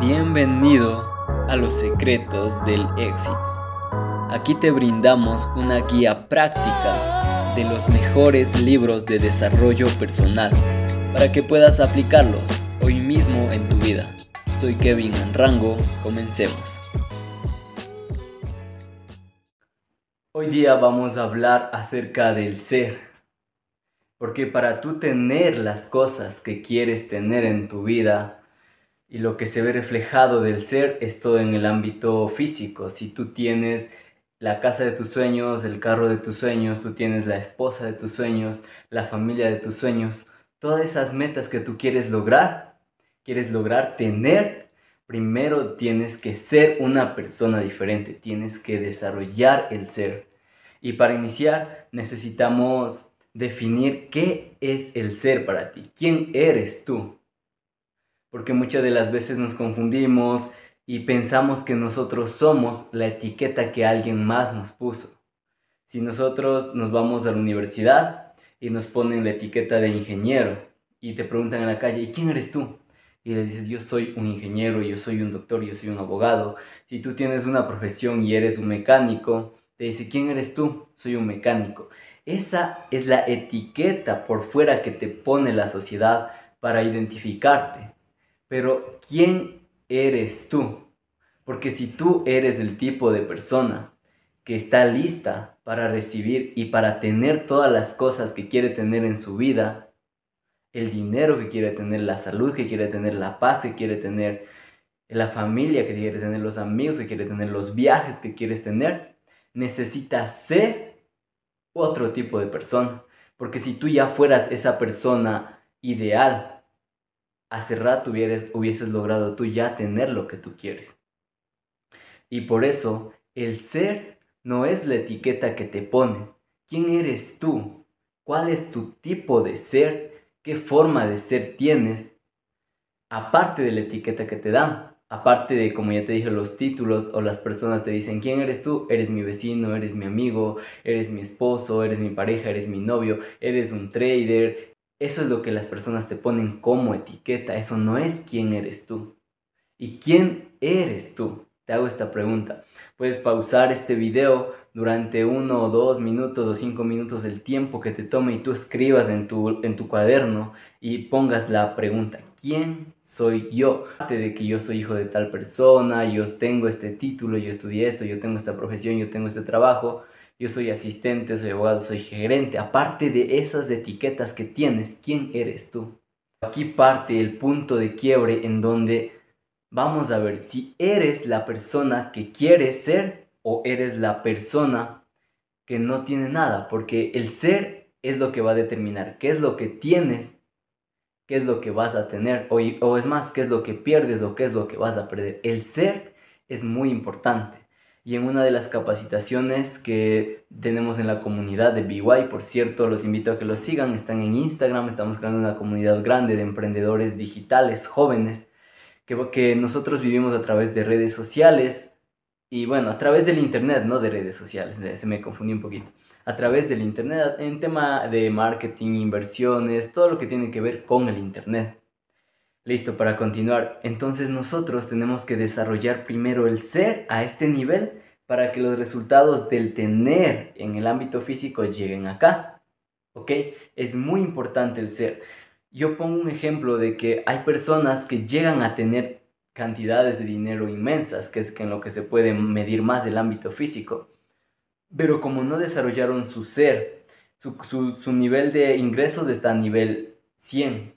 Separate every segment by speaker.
Speaker 1: Bienvenido a los secretos del éxito. Aquí te brindamos una guía práctica de los mejores libros de desarrollo personal para que puedas aplicarlos hoy mismo en tu vida. Soy Kevin Rango, comencemos. Hoy día vamos a hablar acerca del ser. Porque para tú tener las cosas que quieres tener en tu vida, y lo que se ve reflejado del ser es todo en el ámbito físico. Si tú tienes la casa de tus sueños, el carro de tus sueños, tú tienes la esposa de tus sueños, la familia de tus sueños, todas esas metas que tú quieres lograr, quieres lograr tener, primero tienes que ser una persona diferente, tienes que desarrollar el ser. Y para iniciar necesitamos definir qué es el ser para ti, quién eres tú porque muchas de las veces nos confundimos y pensamos que nosotros somos la etiqueta que alguien más nos puso. Si nosotros nos vamos a la universidad y nos ponen la etiqueta de ingeniero y te preguntan en la calle, ¿y quién eres tú? Y les dices, yo soy un ingeniero, yo soy un doctor, yo soy un abogado. Si tú tienes una profesión y eres un mecánico, te dice, ¿quién eres tú? Soy un mecánico. Esa es la etiqueta por fuera que te pone la sociedad para identificarte. Pero ¿quién eres tú? Porque si tú eres el tipo de persona que está lista para recibir y para tener todas las cosas que quiere tener en su vida, el dinero que quiere tener, la salud que quiere tener, la paz que quiere tener, la familia que quiere tener, los amigos que quiere tener, los viajes que quieres tener, necesitas ser otro tipo de persona. Porque si tú ya fueras esa persona ideal, hace rato hubieras, hubieses logrado tú ya tener lo que tú quieres. Y por eso el ser no es la etiqueta que te pone. ¿Quién eres tú? ¿Cuál es tu tipo de ser? ¿Qué forma de ser tienes? Aparte de la etiqueta que te dan. Aparte de, como ya te dije, los títulos o las personas te dicen, ¿quién eres tú? Eres mi vecino, eres mi amigo, eres mi esposo, eres mi pareja, eres mi novio, eres un trader, eso es lo que las personas te ponen como etiqueta, eso no es quién eres tú. ¿Y quién eres tú? Te hago esta pregunta. Puedes pausar este video durante uno o dos minutos o cinco minutos el tiempo que te tome y tú escribas en tu, en tu cuaderno y pongas la pregunta, ¿quién soy yo? De que yo soy hijo de tal persona, yo tengo este título, yo estudié esto, yo tengo esta profesión, yo tengo este trabajo, yo soy asistente, soy abogado, soy gerente. Aparte de esas etiquetas que tienes, ¿quién eres tú? Aquí parte el punto de quiebre en donde vamos a ver si eres la persona que quieres ser o eres la persona que no tiene nada, porque el ser es lo que va a determinar qué es lo que tienes, qué es lo que vas a tener, o, o es más, qué es lo que pierdes o qué es lo que vas a perder. El ser es muy importante y en una de las capacitaciones que tenemos en la comunidad de BY, por cierto, los invito a que los sigan, están en Instagram, estamos creando una comunidad grande de emprendedores digitales jóvenes que, que nosotros vivimos a través de redes sociales y bueno, a través del internet, no de redes sociales, se me confundí un poquito. A través del internet, en tema de marketing, inversiones, todo lo que tiene que ver con el internet. Listo, para continuar. Entonces nosotros tenemos que desarrollar primero el ser a este nivel para que los resultados del tener en el ámbito físico lleguen acá. ¿Ok? Es muy importante el ser. Yo pongo un ejemplo de que hay personas que llegan a tener cantidades de dinero inmensas, que es en lo que se puede medir más el ámbito físico. Pero como no desarrollaron su ser, su, su nivel de ingresos está a nivel 100,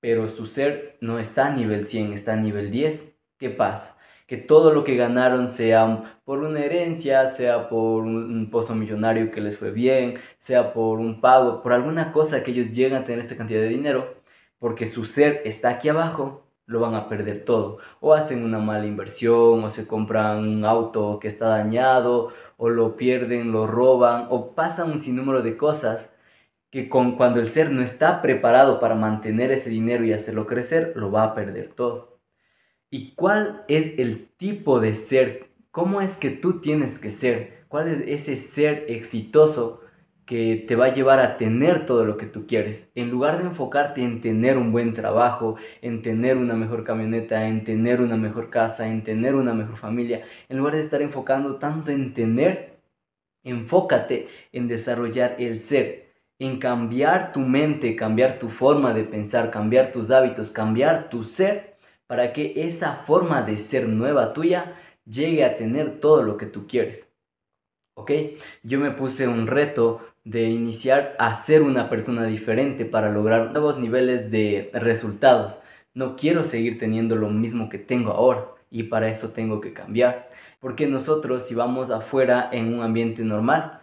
Speaker 1: pero su ser no está a nivel 100, está a nivel 10. ¿Qué pasa? Que todo lo que ganaron, sea por una herencia, sea por un pozo millonario que les fue bien, sea por un pago, por alguna cosa que ellos llegan a tener esta cantidad de dinero, porque su ser está aquí abajo, lo van a perder todo. O hacen una mala inversión, o se compran un auto que está dañado, o lo pierden, lo roban, o pasan un sinnúmero de cosas que con, cuando el ser no está preparado para mantener ese dinero y hacerlo crecer, lo va a perder todo. ¿Y cuál es el tipo de ser? ¿Cómo es que tú tienes que ser? ¿Cuál es ese ser exitoso que te va a llevar a tener todo lo que tú quieres. En lugar de enfocarte en tener un buen trabajo, en tener una mejor camioneta, en tener una mejor casa, en tener una mejor familia, en lugar de estar enfocando tanto en tener, enfócate en desarrollar el ser, en cambiar tu mente, cambiar tu forma de pensar, cambiar tus hábitos, cambiar tu ser, para que esa forma de ser nueva tuya llegue a tener todo lo que tú quieres. ¿Ok? Yo me puse un reto de iniciar a ser una persona diferente para lograr nuevos niveles de resultados. No quiero seguir teniendo lo mismo que tengo ahora y para eso tengo que cambiar. Porque nosotros si vamos afuera en un ambiente normal,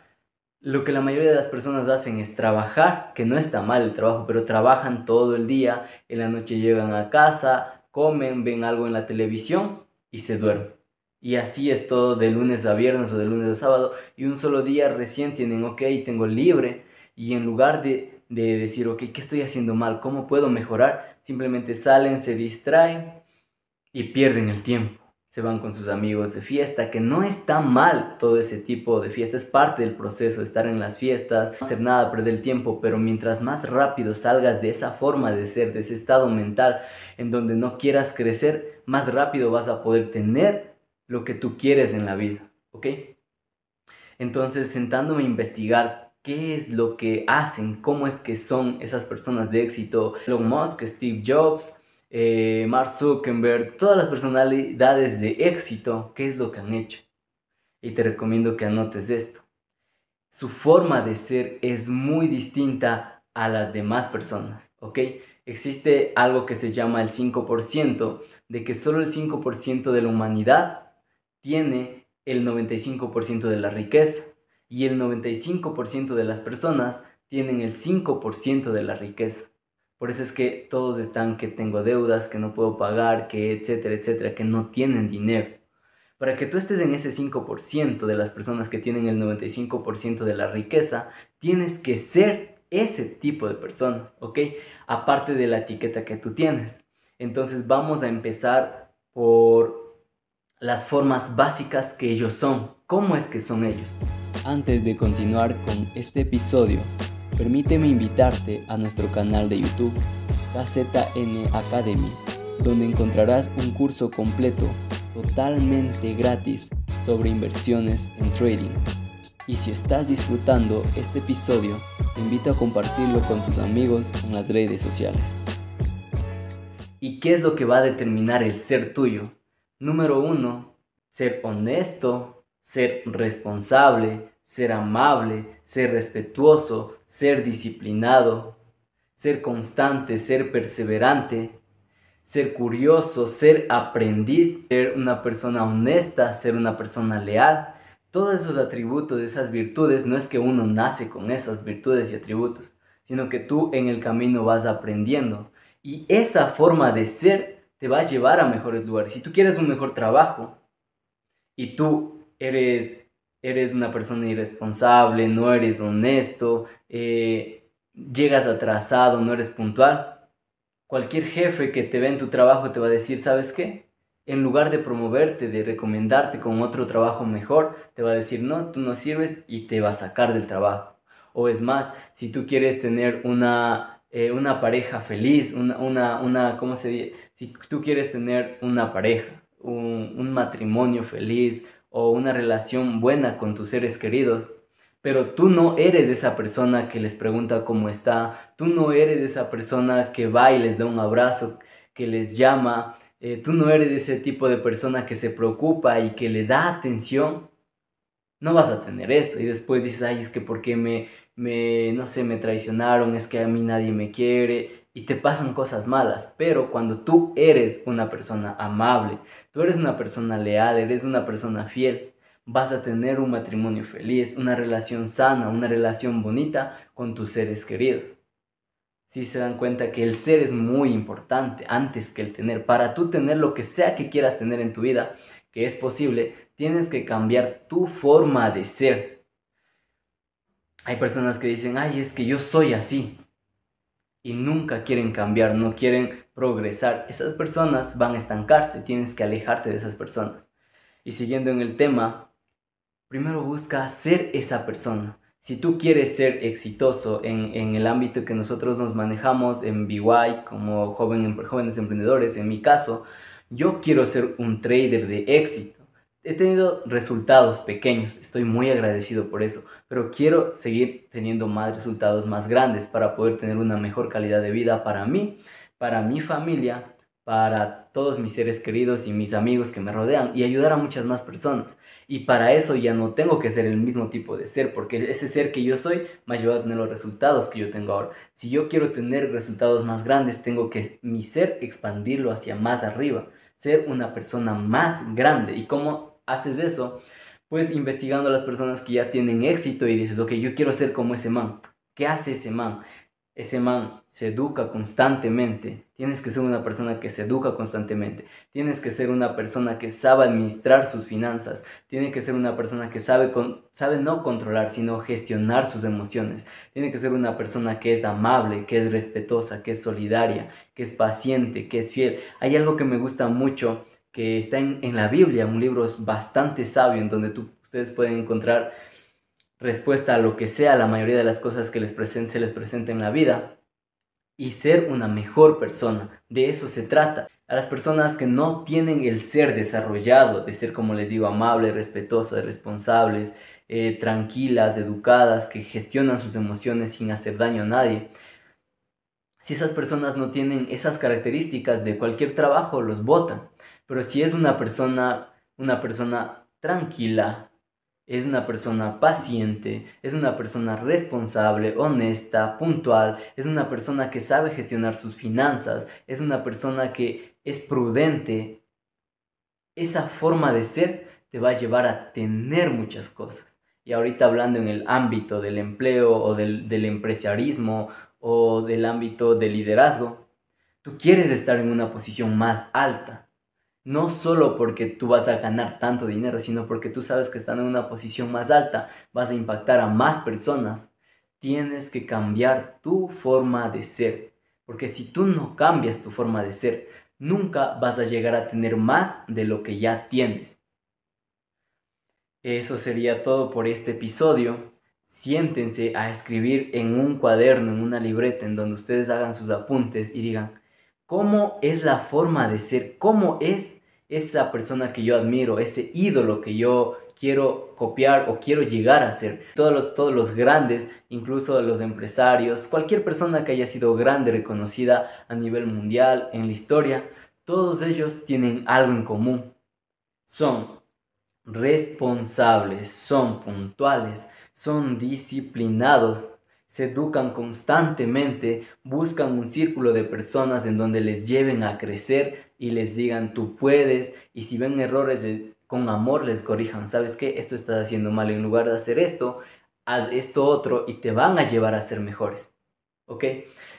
Speaker 1: lo que la mayoría de las personas hacen es trabajar, que no está mal el trabajo, pero trabajan todo el día, en la noche llegan a casa, comen, ven algo en la televisión y se duermen. Y así es todo de lunes a viernes o de lunes a sábado. Y un solo día recién tienen, ok, tengo libre. Y en lugar de, de decir, ok, ¿qué estoy haciendo mal? ¿Cómo puedo mejorar? Simplemente salen, se distraen y pierden el tiempo. Se van con sus amigos de fiesta, que no está mal todo ese tipo de fiesta, es parte del proceso de estar en las fiestas, hacer nada, perder el tiempo, pero mientras más rápido salgas de esa forma de ser, de ese estado mental en donde no quieras crecer, más rápido vas a poder tener lo que tú quieres en la vida, ¿ok? Entonces, sentándome a investigar qué es lo que hacen, cómo es que son esas personas de éxito, Elon Musk, Steve Jobs, eh, Mark Zuckerberg, todas las personalidades de éxito, qué es lo que han hecho. Y te recomiendo que anotes esto. Su forma de ser es muy distinta a las demás personas, ¿ok? Existe algo que se llama el 5%, de que solo el 5% de la humanidad tiene el 95% de la riqueza y el 95% de las personas tienen el 5% de la riqueza. Por eso es que todos están que tengo deudas, que no puedo pagar, que etcétera, etcétera, que no tienen dinero. Para que tú estés en ese 5% de las personas que tienen el 95% de la riqueza, tienes que ser ese tipo de personas, ¿ok? Aparte de la etiqueta que tú tienes. Entonces vamos a empezar por las formas básicas que ellos son, cómo es que son ellos. Antes de continuar con este episodio, permíteme invitarte a nuestro canal de YouTube, KZN Academy, donde encontrarás un curso completo totalmente gratis sobre inversiones en trading. Y si estás disfrutando este episodio, te invito a compartirlo con tus amigos en las redes sociales. ¿Y qué es lo que va a determinar el ser tuyo? Número uno, ser honesto, ser responsable, ser amable, ser respetuoso, ser disciplinado, ser constante, ser perseverante, ser curioso, ser aprendiz, ser una persona honesta, ser una persona leal. Todos esos atributos, esas virtudes, no es que uno nace con esas virtudes y atributos, sino que tú en el camino vas aprendiendo. Y esa forma de ser te va a llevar a mejores lugares. Si tú quieres un mejor trabajo y tú eres, eres una persona irresponsable, no eres honesto, eh, llegas atrasado, no eres puntual, cualquier jefe que te ve en tu trabajo te va a decir, ¿sabes qué? En lugar de promoverte, de recomendarte con otro trabajo mejor, te va a decir, no, tú no sirves y te va a sacar del trabajo. O es más, si tú quieres tener una eh, una pareja feliz, una, una, una, ¿cómo se dice? Si tú quieres tener una pareja, un, un matrimonio feliz o una relación buena con tus seres queridos, pero tú no eres esa persona que les pregunta cómo está, tú no eres esa persona que va y les da un abrazo, que les llama, eh, tú no eres ese tipo de persona que se preocupa y que le da atención, no vas a tener eso. Y después dices, ay, es que ¿por qué me, me, no sé, me traicionaron, es que a mí nadie me quiere y te pasan cosas malas. Pero cuando tú eres una persona amable, tú eres una persona leal, eres una persona fiel, vas a tener un matrimonio feliz, una relación sana, una relación bonita con tus seres queridos. Si se dan cuenta que el ser es muy importante antes que el tener. Para tú tener lo que sea que quieras tener en tu vida, que es posible, tienes que cambiar tu forma de ser hay personas que dicen, ay, es que yo soy así. Y nunca quieren cambiar, no quieren progresar. Esas personas van a estancarse, tienes que alejarte de esas personas. Y siguiendo en el tema, primero busca ser esa persona. Si tú quieres ser exitoso en, en el ámbito que nosotros nos manejamos en BY como joven, jóvenes emprendedores, en mi caso, yo quiero ser un trader de éxito. He tenido resultados pequeños, estoy muy agradecido por eso, pero quiero seguir teniendo más resultados más grandes para poder tener una mejor calidad de vida para mí, para mi familia, para todos mis seres queridos y mis amigos que me rodean y ayudar a muchas más personas. Y para eso ya no tengo que ser el mismo tipo de ser, porque ese ser que yo soy me ha llevado a tener los resultados que yo tengo ahora. Si yo quiero tener resultados más grandes, tengo que mi ser expandirlo hacia más arriba, ser una persona más grande. ¿Y cómo haces eso? Pues investigando a las personas que ya tienen éxito y dices, ok, yo quiero ser como ese man. ¿Qué hace ese man? ese man se educa constantemente. Tienes que ser una persona que se educa constantemente. Tienes que ser una persona que sabe administrar sus finanzas. Tiene que ser una persona que sabe, sabe no controlar, sino gestionar sus emociones. Tiene que ser una persona que es amable, que es respetuosa, que es solidaria, que es paciente, que es fiel. Hay algo que me gusta mucho que está en, en la Biblia, un libro bastante sabio en donde tú, ustedes pueden encontrar respuesta a lo que sea la mayoría de las cosas que les se les presenta en la vida y ser una mejor persona. De eso se trata. A las personas que no tienen el ser desarrollado, de ser, como les digo, amables, respetuosas, responsables, eh, tranquilas, educadas, que gestionan sus emociones sin hacer daño a nadie. Si esas personas no tienen esas características de cualquier trabajo, los votan. Pero si es una persona, una persona tranquila, es una persona paciente, es una persona responsable, honesta, puntual, es una persona que sabe gestionar sus finanzas, es una persona que es prudente. Esa forma de ser te va a llevar a tener muchas cosas. Y ahorita hablando en el ámbito del empleo o del, del empresarialismo o del ámbito del liderazgo, tú quieres estar en una posición más alta no solo porque tú vas a ganar tanto dinero, sino porque tú sabes que estando en una posición más alta vas a impactar a más personas. Tienes que cambiar tu forma de ser. Porque si tú no cambias tu forma de ser, nunca vas a llegar a tener más de lo que ya tienes. Eso sería todo por este episodio. Siéntense a escribir en un cuaderno, en una libreta, en donde ustedes hagan sus apuntes y digan, ¿cómo es la forma de ser? ¿Cómo es esa persona que yo admiro, ese ídolo que yo quiero copiar o quiero llegar a ser. Todos los, todos los grandes, incluso los empresarios, cualquier persona que haya sido grande, reconocida a nivel mundial en la historia, todos ellos tienen algo en común. Son responsables, son puntuales, son disciplinados, se educan constantemente, buscan un círculo de personas en donde les lleven a crecer y les digan tú puedes y si ven errores con amor les corrijan, ¿sabes qué? Esto estás haciendo mal, en lugar de hacer esto, haz esto otro y te van a llevar a ser mejores, ¿ok?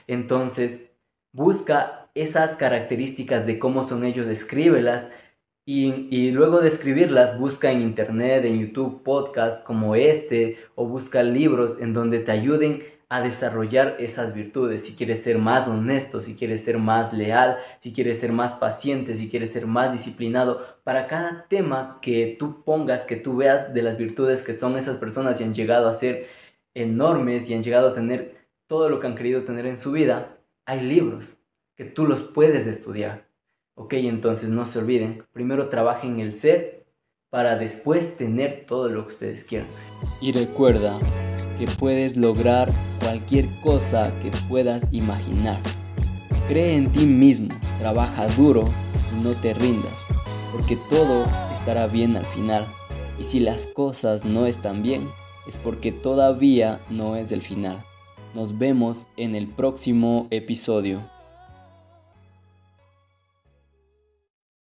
Speaker 1: Entonces, busca esas características de cómo son ellos, escríbelas y, luego de escribirlas, busca en internet, en YouTube, podcasts como este o busca libros en donde te ayuden a desarrollar esas virtudes. Si quieres ser más honesto, si quieres ser más leal, si quieres ser más paciente, si quieres ser más disciplinado, para cada tema que tú pongas, que tú veas de las virtudes que son esas personas y han llegado a ser enormes y han llegado a tener todo lo que han querido tener en su vida, hay libros que tú los puedes estudiar. Ok, entonces no se olviden, primero trabajen el ser para después tener todo lo que ustedes quieran.
Speaker 2: Y recuerda que puedes lograr cualquier cosa que puedas imaginar. Cree en ti mismo, trabaja duro y no te rindas, porque todo estará bien al final. Y si las cosas no están bien, es porque todavía no es el final. Nos vemos en el próximo episodio.